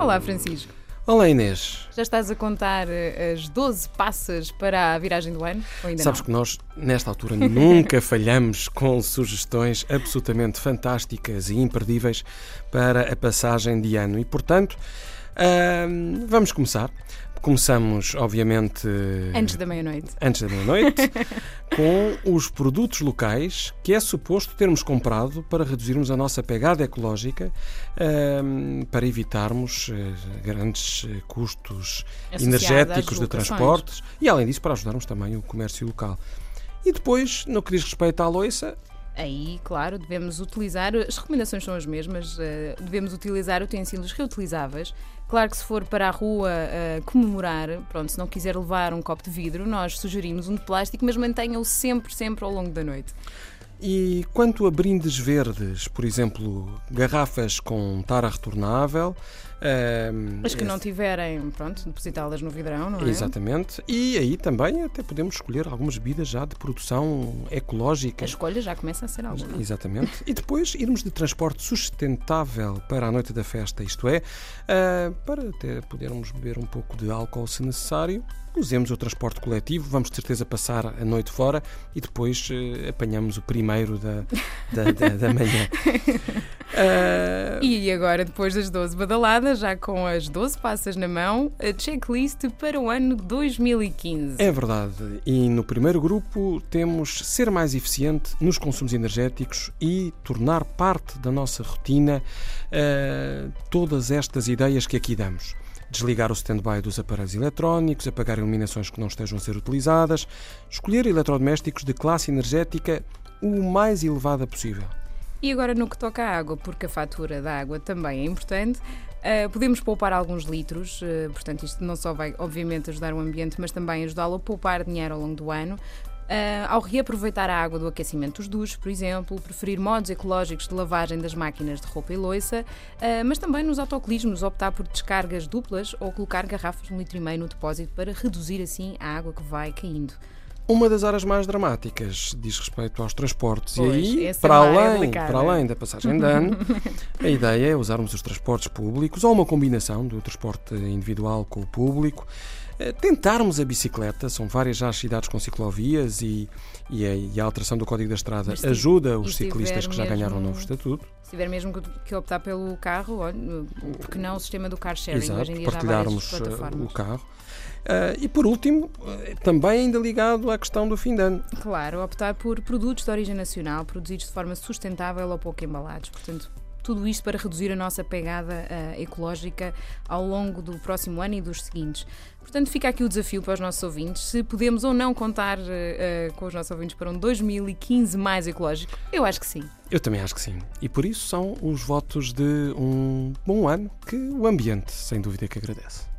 Olá, Francisco. Olá Inês. Já estás a contar eh, as 12 passas para a viragem do ano? Ou ainda Sabes não? que nós, nesta altura, nunca falhamos com sugestões absolutamente fantásticas e imperdíveis para a passagem de ano. E, portanto, ahm, vamos começar. Começamos, obviamente. Antes da meia-noite. antes da meia-noite, com os produtos locais que é suposto termos comprado para reduzirmos a nossa pegada ecológica, ahm, para evitarmos eh, grandes eh, custos Associado energéticos de transportes e, além disso, para ajudarmos também o comércio local. E depois, no que diz respeito à loiça, Aí, claro, devemos utilizar, as recomendações são as mesmas, eh, devemos utilizar utensílios reutilizáveis. Claro que se for para a rua eh, comemorar, pronto, se não quiser levar um copo de vidro, nós sugerimos um de plástico, mas mantenha-o sempre, sempre ao longo da noite. E quanto a brindes verdes, por exemplo, garrafas com tara retornável. ahm, As que não tiverem, pronto, depositá-las no vidrão, não é? Exatamente. E aí também até podemos escolher algumas bebidas já de produção ecológica. A escolha já começa a ser alguma. Exatamente. E depois irmos de transporte sustentável para a noite da festa, isto é, ah, para até podermos beber um pouco de álcool se necessário. Usemos o transporte coletivo, vamos de certeza passar a noite fora e depois eh, apanhamos o primeiro da, da, da, da manhã. Ah, E agora, depois das 12 badaladas, já com as 12 passas na mão, a checklist para o ano 2015. É verdade. E no primeiro grupo temos ser mais eficiente nos consumos energéticos e tornar parte da nossa rotina eh, todas estas ideias que aqui damos. Desligar o stand-by dos aparelhos eletrónicos, apagar iluminações que não estejam a ser utilizadas, escolher eletrodomésticos de classe energética o mais elevada possível. E agora no que toca à água, porque a fatura da água também é importante, ah, podemos poupar alguns litros, ah, portanto, isto não só vai, obviamente, ajudar o ambiente, mas também ajudá-lo a poupar dinheiro ao longo do ano. Ah, ao reaproveitar a água do aquecimento dos duches, por exemplo, preferir modos ecológicos de lavagem das máquinas de roupa e loiça, ah, mas também nos autocolismos optar por descargas duplas ou colocar garrafas de um litro e meio no depósito para reduzir assim a água que vai caindo. Uma das áreas mais dramáticas diz respeito aos transportes. Pois, e aí, essa para é além, para além da passagem de ano, a ideia é usarmos os transportes públicos ou uma combinação do transporte individual com o público. Eh, Tentarmos a bicicleta, são várias já as cidades com ciclovias e, e, a, e a alteração do Código da Estrada se- ajuda os ciclistas que já ganharam um mesmo- novo estatuto. Se tiver mesmo que- optar pelo carro, porque não o sistema do car sharing? Exato, Hoje em dia partilharmos eh, o carro. Eh, e por último, eh, também ainda ligado à questão do fim de ano. Claro, optar por produtos de origem nacional, produzidos de forma sustentável ou pouco embalados. Portanto, tudo isto para reduzir a nossa pegada eh, ecológica ao longo do próximo ano e dos seguintes. Portanto, fica aqui o desafio para os nossos ouvintes, se podemos ou não contar eh, com os nossos ouvintes para um 2015 mais ecológico. Eu acho que sim. Eu também acho que sim. E por isso são os votos de um bom ano que o ambiente, sem dúvida, que agradece.